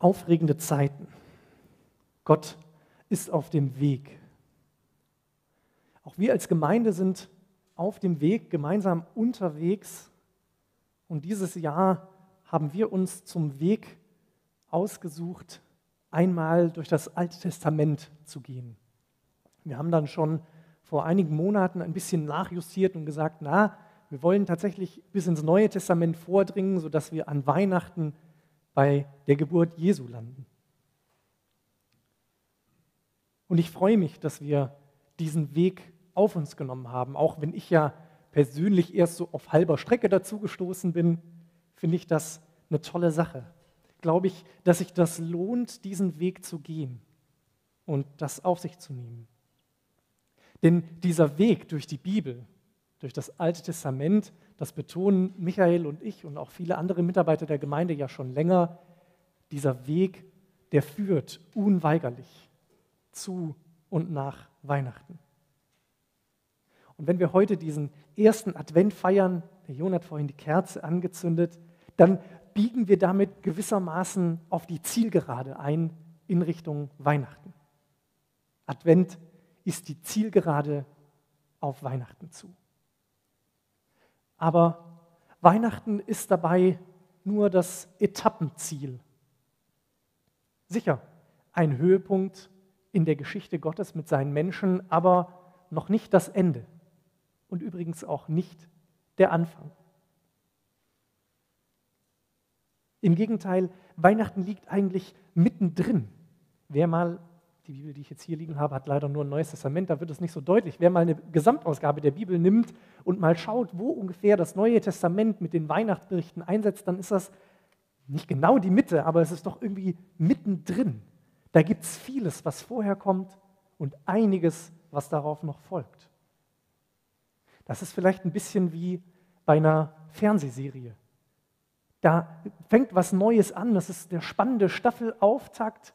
Aufregende Zeiten. Gott ist auf dem Weg. Auch wir als Gemeinde sind auf dem Weg, gemeinsam unterwegs. Und dieses Jahr haben wir uns zum Weg ausgesucht, einmal durch das Alte Testament zu gehen. Wir haben dann schon vor einigen Monaten ein bisschen nachjustiert und gesagt, na, wir wollen tatsächlich bis ins Neue Testament vordringen, sodass wir an Weihnachten bei der Geburt Jesu landen. Und ich freue mich, dass wir diesen Weg auf uns genommen haben, auch wenn ich ja persönlich erst so auf halber Strecke dazugestoßen bin, finde ich das eine tolle Sache. Glaube ich, dass sich das lohnt, diesen Weg zu gehen und das auf sich zu nehmen. Denn dieser Weg durch die Bibel, durch das Alte Testament, das betonen Michael und ich und auch viele andere Mitarbeiter der Gemeinde ja schon länger, dieser Weg, der führt unweigerlich zu und nach Weihnachten. Und wenn wir heute diesen ersten Advent feiern, der Jon hat vorhin die Kerze angezündet, dann biegen wir damit gewissermaßen auf die Zielgerade ein in Richtung Weihnachten. Advent ist die Zielgerade auf Weihnachten zu. Aber Weihnachten ist dabei nur das Etappenziel. Sicher, ein Höhepunkt in der Geschichte Gottes mit seinen Menschen, aber noch nicht das Ende und übrigens auch nicht der Anfang. Im Gegenteil, Weihnachten liegt eigentlich mittendrin. Wer mal, die Bibel, die ich jetzt hier liegen habe, hat leider nur ein Neues Testament, da wird es nicht so deutlich. Wer mal eine Gesamtausgabe der Bibel nimmt und mal schaut, wo ungefähr das Neue Testament mit den Weihnachtsberichten einsetzt, dann ist das nicht genau die Mitte, aber es ist doch irgendwie mittendrin. Da gibt es vieles, was vorher kommt und einiges, was darauf noch folgt. Das ist vielleicht ein bisschen wie bei einer Fernsehserie. Da fängt was Neues an, das ist der spannende Staffelauftakt,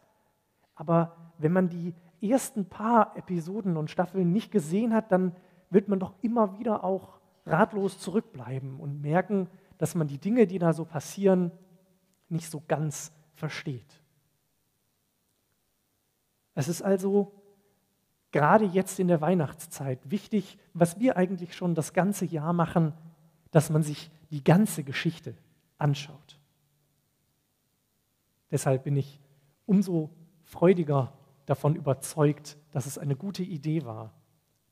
aber wenn man die ersten paar Episoden und Staffeln nicht gesehen hat, dann wird man doch immer wieder auch ratlos zurückbleiben und merken, dass man die Dinge, die da so passieren, nicht so ganz versteht. Es ist also gerade jetzt in der Weihnachtszeit wichtig, was wir eigentlich schon das ganze Jahr machen, dass man sich die ganze Geschichte anschaut. Deshalb bin ich umso freudiger davon überzeugt, dass es eine gute Idee war,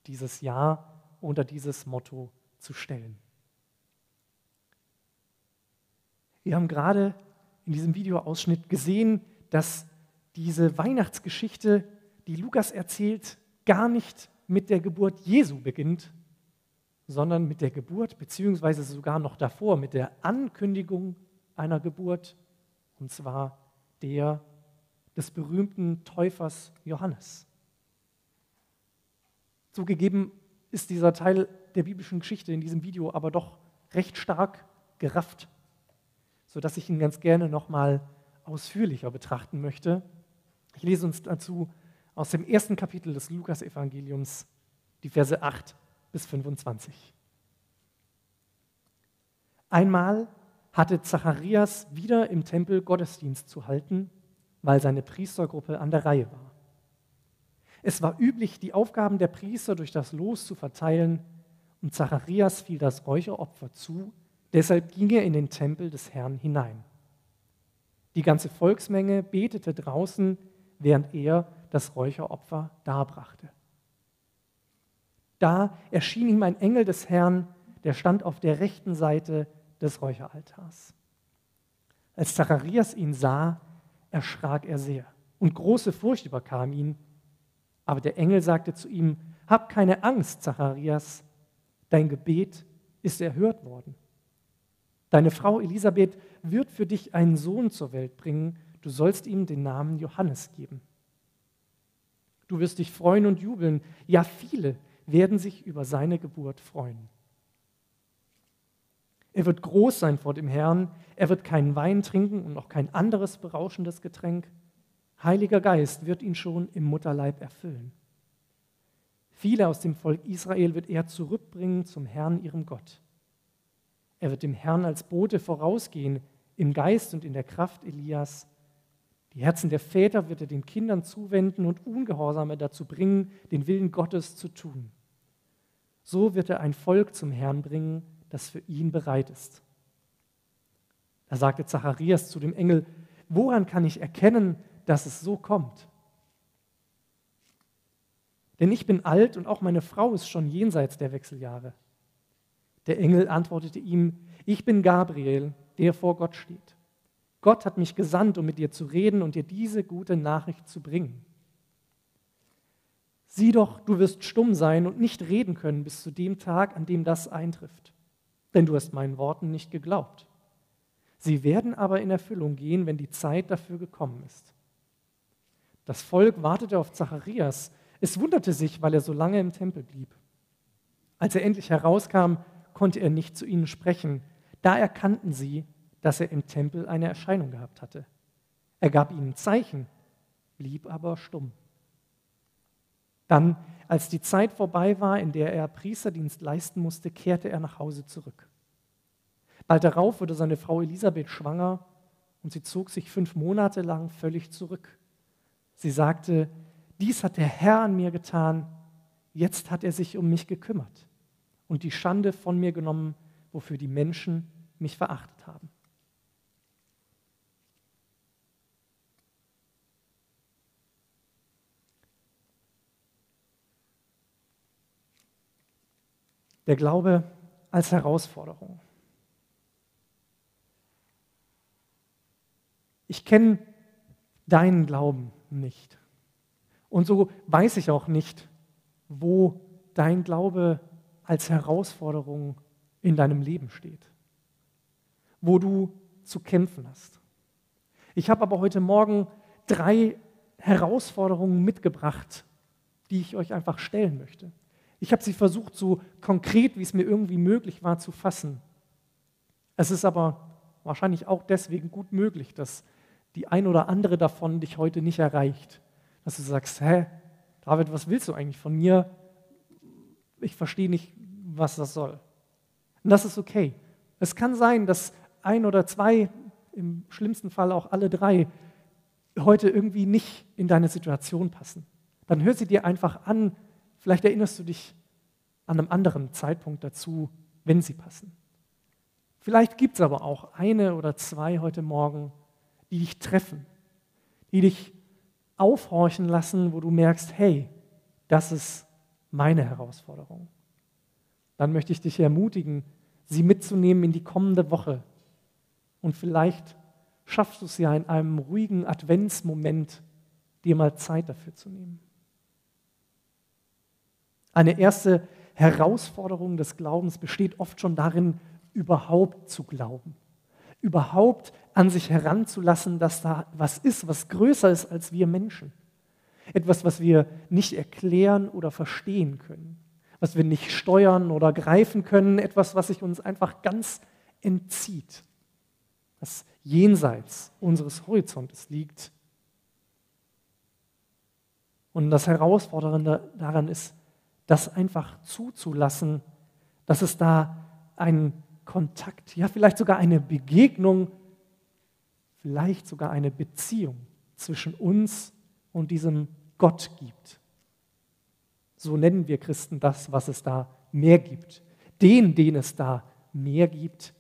dieses Jahr unter dieses Motto zu stellen. Wir haben gerade in diesem Videoausschnitt gesehen, dass diese Weihnachtsgeschichte, die Lukas erzählt, gar nicht mit der Geburt Jesu beginnt, sondern mit der Geburt, beziehungsweise sogar noch davor, mit der Ankündigung einer Geburt, und zwar der des berühmten Täufers Johannes. Zugegeben ist dieser Teil der biblischen Geschichte in diesem Video aber doch recht stark gerafft, sodass ich ihn ganz gerne nochmal ausführlicher betrachten möchte. Ich lese uns dazu aus dem ersten Kapitel des Lukas-Evangeliums, die Verse 8 bis 25. Einmal hatte Zacharias wieder im Tempel Gottesdienst zu halten, weil seine Priestergruppe an der Reihe war. Es war üblich, die Aufgaben der Priester durch das Los zu verteilen, und Zacharias fiel das Räucheropfer zu, deshalb ging er in den Tempel des Herrn hinein. Die ganze Volksmenge betete draußen, während er das Räucheropfer darbrachte. Da erschien ihm ein Engel des Herrn, der stand auf der rechten Seite des Räucheraltars. Als Zacharias ihn sah, erschrak er sehr und große Furcht überkam ihn. Aber der Engel sagte zu ihm, Hab keine Angst, Zacharias, dein Gebet ist erhört worden. Deine Frau Elisabeth wird für dich einen Sohn zur Welt bringen, du sollst ihm den Namen Johannes geben. Du wirst dich freuen und jubeln. Ja, viele werden sich über seine Geburt freuen. Er wird groß sein vor dem Herrn. Er wird keinen Wein trinken und auch kein anderes berauschendes Getränk. Heiliger Geist wird ihn schon im Mutterleib erfüllen. Viele aus dem Volk Israel wird er zurückbringen zum Herrn, ihrem Gott. Er wird dem Herrn als Bote vorausgehen, im Geist und in der Kraft Elias, Die Herzen der Väter wird er den Kindern zuwenden und Ungehorsame dazu bringen, den Willen Gottes zu tun. So wird er ein Volk zum Herrn bringen, das für ihn bereit ist. Da sagte Zacharias zu dem Engel, woran kann ich erkennen, dass es so kommt? Denn ich bin alt und auch meine Frau ist schon jenseits der Wechseljahre. Der Engel antwortete ihm, ich bin Gabriel, der vor Gott steht. Gott hat mich gesandt, um mit dir zu reden und dir diese gute Nachricht zu bringen. Sieh doch, du wirst stumm sein und nicht reden können bis zu dem Tag, an dem das eintrifft. Denn du hast meinen Worten nicht geglaubt. Sie werden aber in Erfüllung gehen, wenn die Zeit dafür gekommen ist. Das Volk wartete auf Zacharias. Es wunderte sich, weil er so lange im Tempel blieb. Als er endlich herauskam, konnte er nicht zu ihnen sprechen. Da erkannten sie, dass er im Tempel eine Erscheinung gehabt hatte. Er gab ihnen Zeichen, blieb aber stumm. Dann, als die Zeit vorbei war, in der er Priesterdienst leisten musste, kehrte er nach Hause zurück. Bald darauf wurde seine Frau Elisabeth schwanger und sie zog sich fünf Monate lang völlig zurück. Sie sagte, dies hat der Herr an mir getan, jetzt hat er sich um mich gekümmert und die Schande von mir genommen, wofür die Menschen mich verachtet haben. Der Glaube als Herausforderung. Ich kenne deinen Glauben nicht. Und so weiß ich auch nicht, wo dein Glaube als Herausforderung in deinem Leben steht, wo du zu kämpfen hast. Ich habe aber heute Morgen drei Herausforderungen mitgebracht, die ich euch einfach stellen möchte. Ich habe sie versucht, so konkret, wie es mir irgendwie möglich war, zu fassen. Es ist aber wahrscheinlich auch deswegen gut möglich, dass die ein oder andere davon dich heute nicht erreicht. Dass du sagst, hä, David, was willst du eigentlich von mir? Ich verstehe nicht, was das soll. Und das ist okay. Es kann sein, dass ein oder zwei, im schlimmsten Fall auch alle drei, heute irgendwie nicht in deine Situation passen. Dann hör sie dir einfach an Vielleicht erinnerst du dich an einem anderen Zeitpunkt dazu, wenn sie passen. Vielleicht gibt es aber auch eine oder zwei heute Morgen, die dich treffen, die dich aufhorchen lassen, wo du merkst, hey, das ist meine Herausforderung. Dann möchte ich dich ermutigen, sie mitzunehmen in die kommende Woche. Und vielleicht schaffst du es ja in einem ruhigen Adventsmoment, dir mal Zeit dafür zu nehmen. Eine erste Herausforderung des Glaubens besteht oft schon darin, überhaupt zu glauben. Überhaupt an sich heranzulassen, dass da was ist, was größer ist als wir Menschen. Etwas, was wir nicht erklären oder verstehen können. Was wir nicht steuern oder greifen können. Etwas, was sich uns einfach ganz entzieht. Was jenseits unseres Horizontes liegt. Und das Herausfordernde daran ist, das einfach zuzulassen, dass es da einen Kontakt, ja vielleicht sogar eine Begegnung, vielleicht sogar eine Beziehung zwischen uns und diesem Gott gibt. So nennen wir Christen das, was es da mehr gibt. Den, den es da mehr gibt,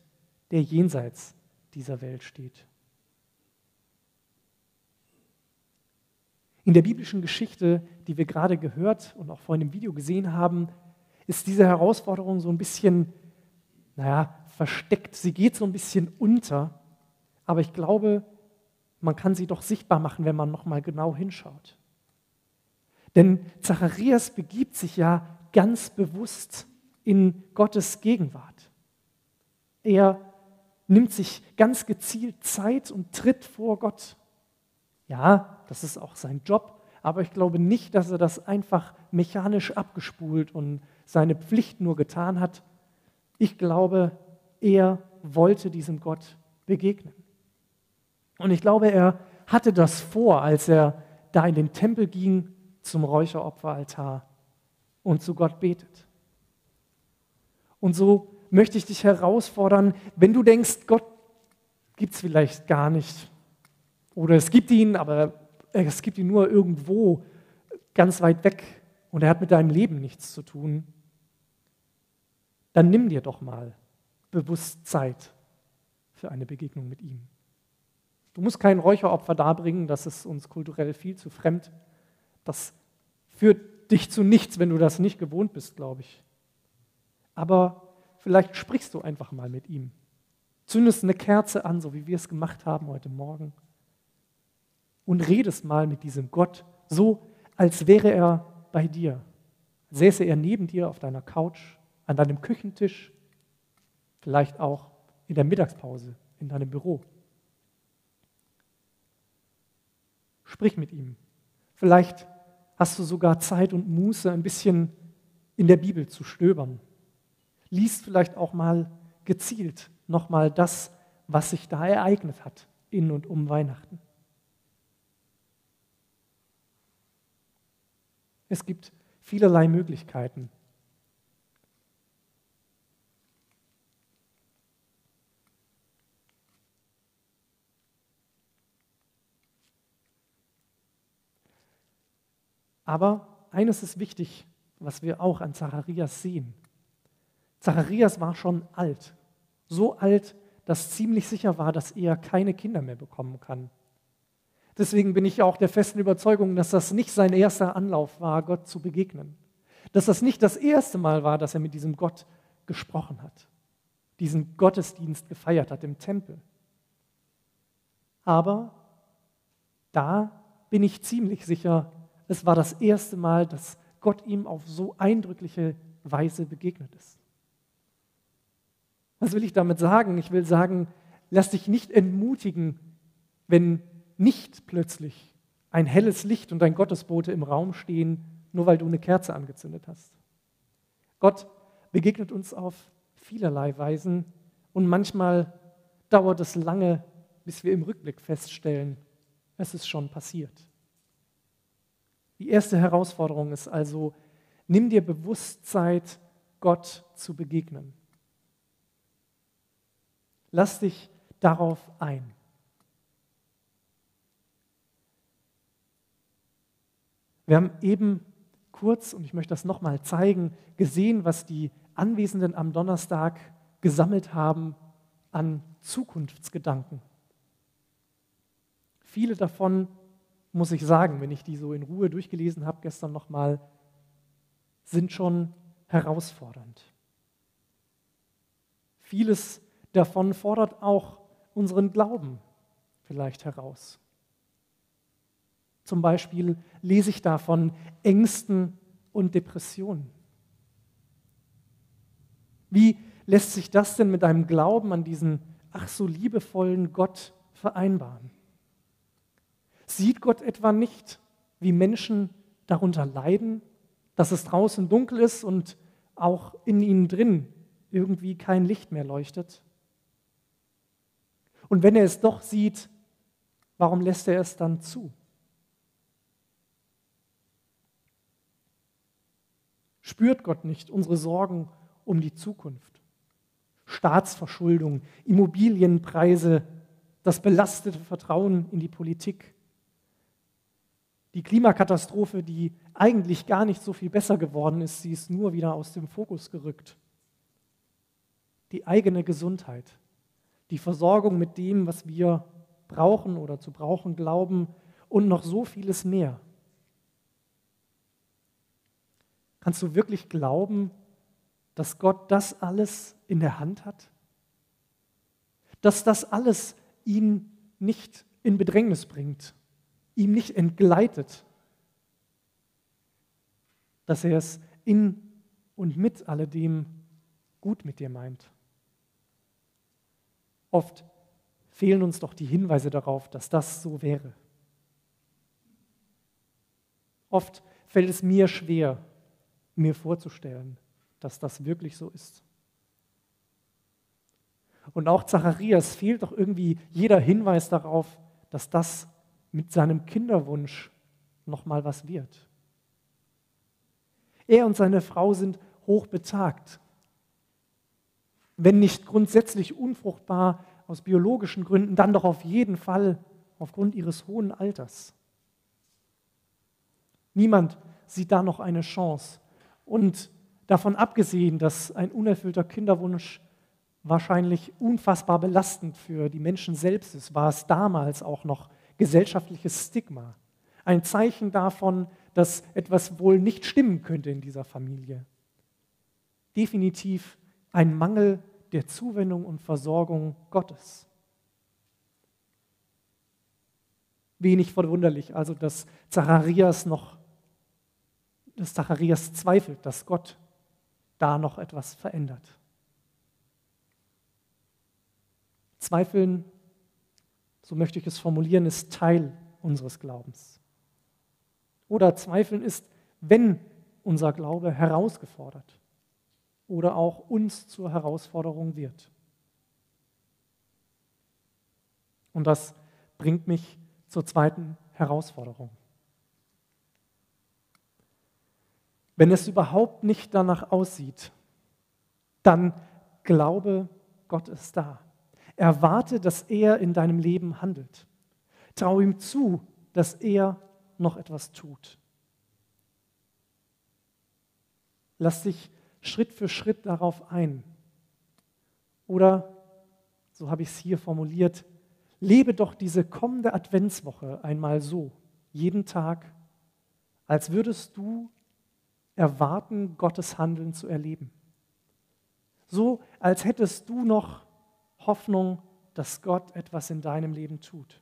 der jenseits dieser Welt steht. In der biblischen Geschichte, die wir gerade gehört und auch vorhin im Video gesehen haben, ist diese Herausforderung so ein bisschen, naja, versteckt. Sie geht so ein bisschen unter, aber ich glaube, man kann sie doch sichtbar machen, wenn man nochmal genau hinschaut. Denn Zacharias begibt sich ja ganz bewusst in Gottes Gegenwart. Er nimmt sich ganz gezielt Zeit und tritt vor Gott. Ja, das ist auch sein Job, aber ich glaube nicht, dass er das einfach mechanisch abgespult und seine Pflicht nur getan hat. Ich glaube, er wollte diesem Gott begegnen. Und ich glaube, er hatte das vor, als er da in den Tempel ging zum Räucheropferaltar und zu Gott betet. Und so möchte ich dich herausfordern, wenn du denkst, Gott gibt es vielleicht gar nicht, Oder es gibt ihn, aber es gibt ihn nur irgendwo ganz weit weg und er hat mit deinem Leben nichts zu tun, dann nimm dir doch mal bewusst Zeit für eine Begegnung mit ihm. Du musst kein Räucheropfer darbringen, das ist uns kulturell viel zu fremd. Das führt dich zu nichts, wenn du das nicht gewohnt bist, glaube ich. Aber vielleicht sprichst du einfach mal mit ihm. Zündest eine Kerze an, so wie wir es gemacht haben heute Morgen. Und redest mal mit diesem Gott, so als wäre er bei dir. Säße er neben dir auf deiner Couch, an deinem Küchentisch, vielleicht auch in der Mittagspause in deinem Büro. Sprich mit ihm. Vielleicht hast du sogar Zeit und Muße, ein bisschen in der Bibel zu stöbern. Lies vielleicht auch mal gezielt nochmal das, was sich da ereignet hat in und um Weihnachten. Es gibt vielerlei Möglichkeiten. Aber eines ist wichtig, was wir auch an Zacharias sehen. Zacharias war schon alt, so alt, dass ziemlich sicher war, dass er keine Kinder mehr bekommen kann. Deswegen bin ich auch der festen Überzeugung, dass das nicht sein erster Anlauf war, Gott zu begegnen. Dass das nicht das erste Mal war, dass er mit diesem Gott gesprochen hat, diesen Gottesdienst gefeiert hat im Tempel. Aber da bin ich ziemlich sicher, es war das erste Mal, dass Gott ihm auf so eindrückliche Weise begegnet ist. Was will ich damit sagen? Ich will sagen, lass dich nicht entmutigen, wenn nicht plötzlich ein helles Licht und ein Gottesbote im Raum stehen, nur weil du eine Kerze angezündet hast. Gott begegnet uns auf vielerlei Weisen und manchmal dauert es lange, bis wir im Rückblick feststellen, es ist schon passiert. Die erste Herausforderung ist also, nimm dir bewusst Zeit, Gott zu begegnen. Lass dich darauf ein. Wir haben eben kurz, und ich möchte das nochmal zeigen, gesehen, was die Anwesenden am Donnerstag gesammelt haben an Zukunftsgedanken. Viele davon, muss ich sagen, wenn ich die so in Ruhe durchgelesen habe gestern nochmal, sind schon herausfordernd. Vieles davon fordert auch unseren Glauben vielleicht heraus. Zum Beispiel lese ich da von Ängsten und Depressionen. Wie lässt sich das denn mit einem Glauben an diesen ach so liebevollen Gott vereinbaren? Sieht Gott etwa nicht, wie Menschen darunter leiden, dass es draußen dunkel ist und auch in ihnen drin irgendwie kein Licht mehr leuchtet? Und wenn er es doch sieht, warum lässt er es dann zu? Spürt Gott nicht unsere Sorgen um die Zukunft? Staatsverschuldung, Immobilienpreise, das belastete Vertrauen in die Politik, die Klimakatastrophe, die eigentlich gar nicht so viel besser geworden ist, sie ist nur wieder aus dem Fokus gerückt. Die eigene Gesundheit, die Versorgung mit dem, was wir brauchen oder zu brauchen glauben und noch so vieles mehr. Kannst du wirklich glauben, dass Gott das alles in der Hand hat? Dass das alles ihn nicht in Bedrängnis bringt, ihm nicht entgleitet? Dass er es in und mit alledem gut mit dir meint? Oft fehlen uns doch die Hinweise darauf, dass das so wäre. Oft fällt es mir schwer, mir vorzustellen, dass das wirklich so ist. Und auch Zacharias fehlt doch irgendwie jeder Hinweis darauf, dass das mit seinem Kinderwunsch nochmal was wird. Er und seine Frau sind hochbetagt. Wenn nicht grundsätzlich unfruchtbar aus biologischen Gründen, dann doch auf jeden Fall aufgrund ihres hohen Alters. Niemand sieht da noch eine Chance. Und davon abgesehen, dass ein unerfüllter Kinderwunsch wahrscheinlich unfassbar belastend für die Menschen selbst ist, war es damals auch noch gesellschaftliches Stigma. Ein Zeichen davon, dass etwas wohl nicht stimmen könnte in dieser Familie. Definitiv ein Mangel der Zuwendung und Versorgung Gottes. Wenig verwunderlich, also dass Zacharias noch, dass Zacharias zweifelt, dass Gott da noch etwas verändert. Zweifeln, so möchte ich es formulieren, ist Teil unseres Glaubens. Oder Zweifeln ist, wenn unser Glaube herausgefordert oder auch uns zur Herausforderung wird. Und das bringt mich zur zweiten Herausforderung. Wenn es überhaupt nicht danach aussieht, dann glaube, Gott ist da. Erwarte, dass er in deinem Leben handelt. Trau ihm zu, dass er noch etwas tut. Lass dich Schritt für Schritt darauf ein. Oder, so habe ich es hier formuliert, lebe doch diese kommende Adventswoche einmal so, jeden Tag, als würdest du erwarten, Gottes Handeln zu erleben. So, als hättest du noch Hoffnung, dass Gott etwas in deinem Leben tut.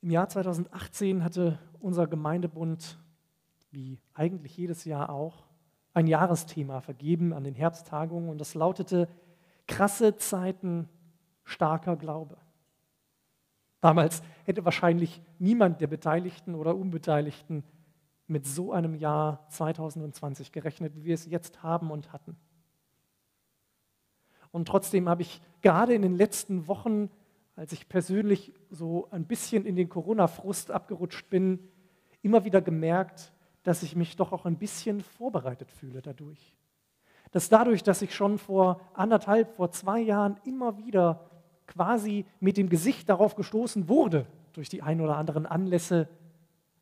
Im Jahr 2018 hatte unser Gemeindebund, wie eigentlich jedes Jahr auch, ein Jahresthema vergeben an den Herbsttagungen und das lautete krasse Zeiten, starker Glaube. Damals hätte wahrscheinlich niemand der Beteiligten oder Unbeteiligten mit so einem Jahr 2020 gerechnet, wie wir es jetzt haben und hatten. Und trotzdem habe ich gerade in den letzten Wochen als ich persönlich so ein bisschen in den Corona-Frust abgerutscht bin, immer wieder gemerkt, dass ich mich doch auch ein bisschen vorbereitet fühle dadurch. Dass dadurch, dass ich schon vor anderthalb, vor zwei Jahren immer wieder quasi mit dem Gesicht darauf gestoßen wurde, durch die ein oder anderen Anlässe,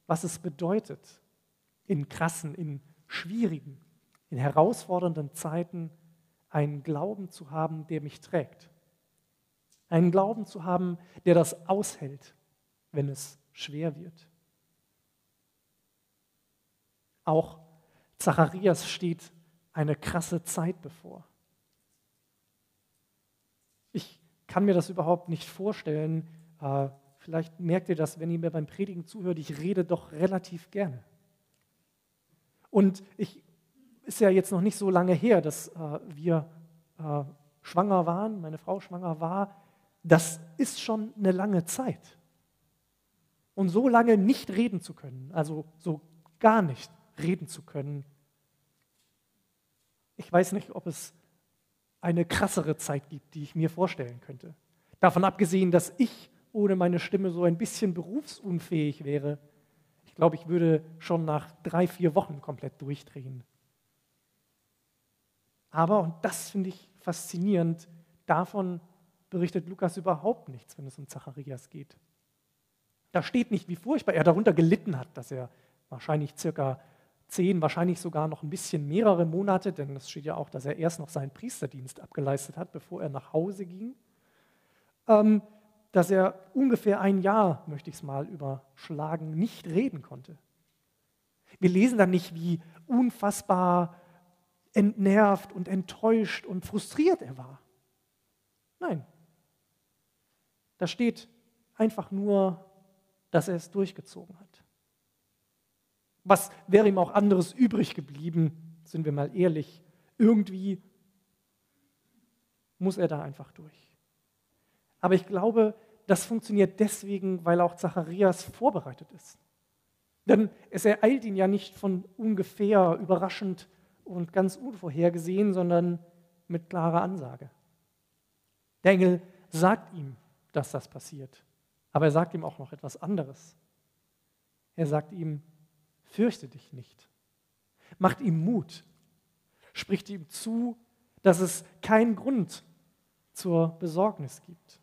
was es bedeutet, in krassen, in schwierigen, in herausfordernden Zeiten einen Glauben zu haben, der mich trägt. Einen Glauben zu haben, der das aushält, wenn es schwer wird. Auch Zacharias steht eine krasse Zeit bevor. Ich kann mir das überhaupt nicht vorstellen. Äh, vielleicht merkt ihr das, wenn ihr mir beim Predigen zuhört, ich rede doch relativ gerne. Und ich ist ja jetzt noch nicht so lange her, dass äh, wir äh, schwanger waren, meine Frau schwanger war das ist schon eine lange Zeit. Und so lange nicht reden zu können, also so gar nicht reden zu können, ich weiß nicht, ob es eine krassere Zeit gibt, die ich mir vorstellen könnte. Davon abgesehen, dass ich ohne meine Stimme so ein bisschen berufsunfähig wäre. Ich glaube, ich würde schon nach drei, vier Wochen komplett durchdrehen. Aber, und das finde ich faszinierend, davon berichtet Lukas überhaupt nichts, wenn es um Zacharias geht. Da steht nicht, wie furchtbar er darunter gelitten hat, dass er wahrscheinlich circa zehn, wahrscheinlich sogar noch ein bisschen mehrere Monate, denn es steht ja auch, dass er erst noch seinen Priesterdienst abgeleistet hat, bevor er nach Hause ging, ähm, dass er ungefähr ein Jahr, möchte ich es mal überschlagen, nicht reden konnte. Wir lesen dann nicht, wie unfassbar entnervt und enttäuscht und frustriert er war. Nein, da steht einfach nur, dass er es durchgezogen hat. Was wäre ihm auch anderes übrig geblieben, sind wir mal ehrlich. Irgendwie muss er da einfach durch. Aber ich glaube, das funktioniert deswegen, weil auch Zacharias vorbereitet ist. Denn es ereilt ihn ja nicht von ungefähr, überraschend und ganz unvorhergesehen, sondern mit klarer Ansage. Der Engel sagt ihm, dass das passiert. Aber er sagt ihm auch noch etwas anderes. Er sagt ihm, fürchte dich nicht. Macht ihm Mut, spricht ihm zu, dass es keinen Grund zur Besorgnis gibt.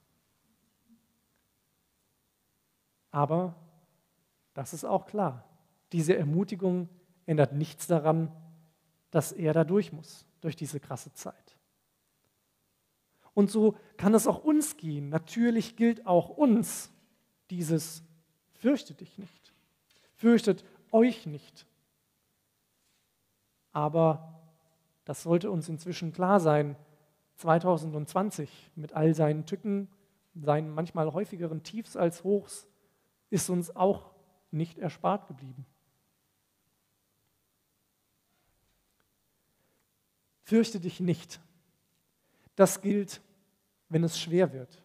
Aber, das ist auch klar, diese Ermutigung ändert nichts daran, dass er da durch muss, durch diese krasse Zeit. Und so kann es auch uns gehen. Natürlich gilt auch uns dieses Fürchtet dich nicht, fürchtet euch nicht. Aber das sollte uns inzwischen klar sein, 2020 mit all seinen Tücken, seinen manchmal häufigeren Tiefs als Hochs, ist uns auch nicht erspart geblieben. Fürchte dich nicht. Das gilt, wenn es schwer wird.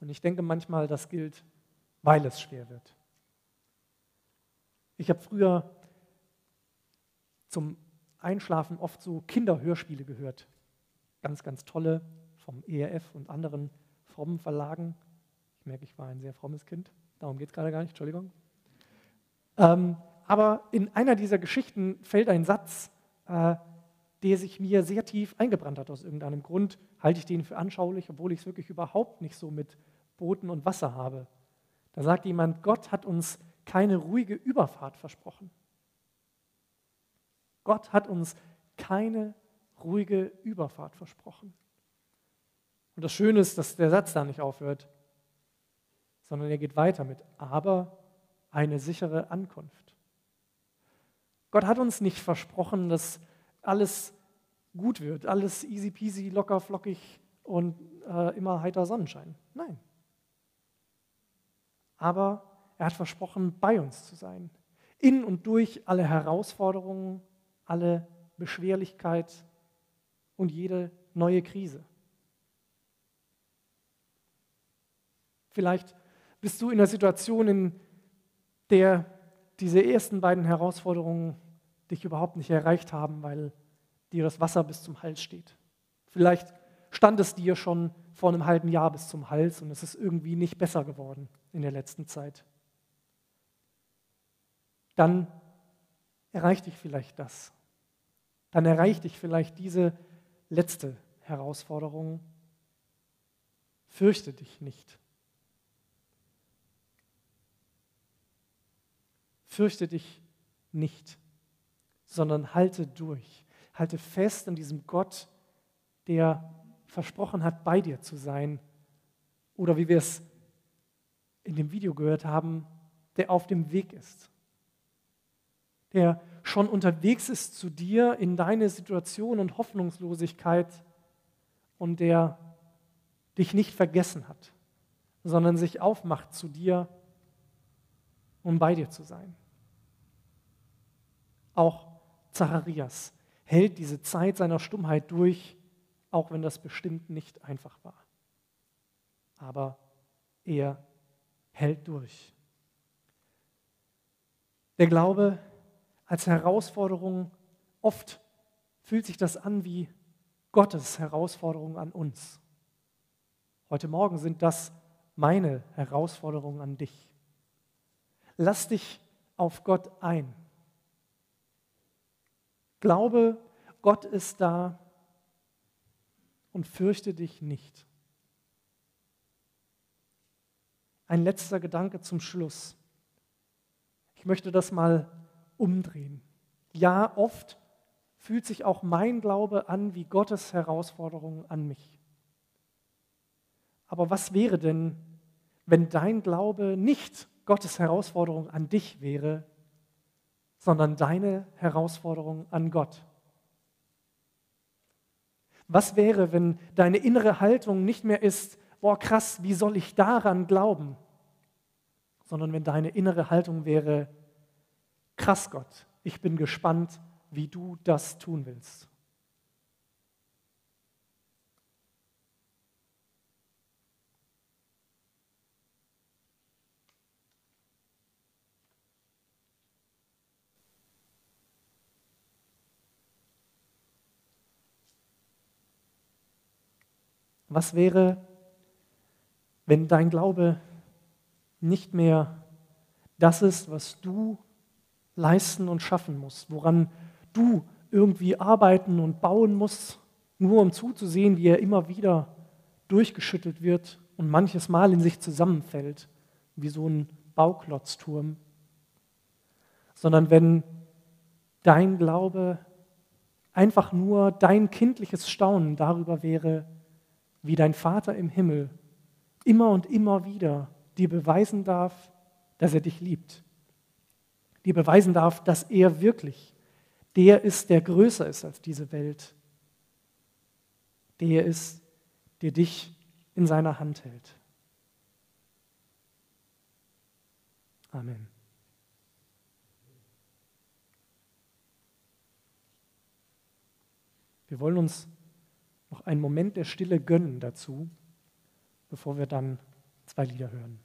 Und ich denke manchmal, das gilt, weil es schwer wird. Ich habe früher zum Einschlafen oft so Kinderhörspiele gehört. Ganz, ganz tolle vom ERF und anderen frommen Verlagen. Ich merke, ich war ein sehr frommes Kind. Darum geht es gerade gar nicht, Entschuldigung. Ähm, aber in einer dieser Geschichten fällt ein Satz, äh, der sich mir sehr tief eingebrannt hat aus irgendeinem Grund. Halte ich den für anschaulich, obwohl ich es wirklich überhaupt nicht so mit Booten und Wasser habe. Da sagt jemand, Gott hat uns keine ruhige Überfahrt versprochen. Gott hat uns keine ruhige Überfahrt versprochen. Und das Schöne ist, dass der Satz da nicht aufhört, sondern er geht weiter mit, aber eine sichere Ankunft. Gott hat uns nicht versprochen, dass alles gut wird, alles easy peasy, locker flockig und äh, immer heiter Sonnenschein. Nein. Aber er hat versprochen, bei uns zu sein, in und durch alle Herausforderungen, alle Beschwerlichkeit und jede neue Krise. Vielleicht bist du in einer Situation, in der diese ersten beiden Herausforderungen dich überhaupt nicht erreicht haben, weil dir das Wasser bis zum Hals steht. Vielleicht stand es dir schon vor einem halben Jahr bis zum Hals und es ist irgendwie nicht besser geworden in der letzten Zeit. Dann erreicht dich vielleicht das dann erreicht dich vielleicht diese letzte Herausforderung. Fürchte dich nicht. Fürchte dich nicht, sondern halte durch. Halte fest an diesem Gott, der versprochen hat, bei dir zu sein. Oder wie wir es in dem Video gehört haben, der auf dem Weg ist. Der schon unterwegs ist zu dir in deine Situation und Hoffnungslosigkeit und der dich nicht vergessen hat, sondern sich aufmacht zu dir, um bei dir zu sein. Auch Zacharias hält diese Zeit seiner Stummheit durch, auch wenn das bestimmt nicht einfach war. Aber er hält durch. Der Glaube als Herausforderung. Oft fühlt sich das an wie Gottes Herausforderung an uns. Heute Morgen sind das meine Herausforderungen an dich. Lass dich auf Gott ein. Glaube, Gott ist da und fürchte dich nicht. Ein letzter Gedanke zum Schluss. Ich möchte das mal umdrehen. Ja, oft fühlt sich auch mein Glaube an wie Gottes Herausforderung an mich. Aber was wäre denn, wenn dein Glaube nicht Gottes Herausforderung an dich wäre, sondern deine Herausforderung an Gott? Was wäre, wenn deine innere Haltung nicht mehr ist, boah krass, wie soll ich daran glauben, sondern wenn deine innere Haltung wäre, krass Gott, ich bin gespannt, wie du das tun willst. Was wäre, wenn dein Glaube nicht mehr das ist, was du leisten und schaffen musst, woran du irgendwie arbeiten und bauen musst, nur um zuzusehen, wie er immer wieder durchgeschüttelt wird und manches Mal in sich zusammenfällt, wie so ein Bauklotzturm, sondern wenn dein Glaube einfach nur dein kindliches Staunen darüber wäre, wie dein Vater im Himmel immer und immer wieder dir beweisen darf, dass er dich liebt, dir beweisen darf, dass er wirklich der ist, der größer ist als diese Welt, der ist, der dich in seiner Hand hält. Amen. Wir wollen uns noch einen Moment der Stille gönnen dazu, bevor wir dann zwei Lieder hören.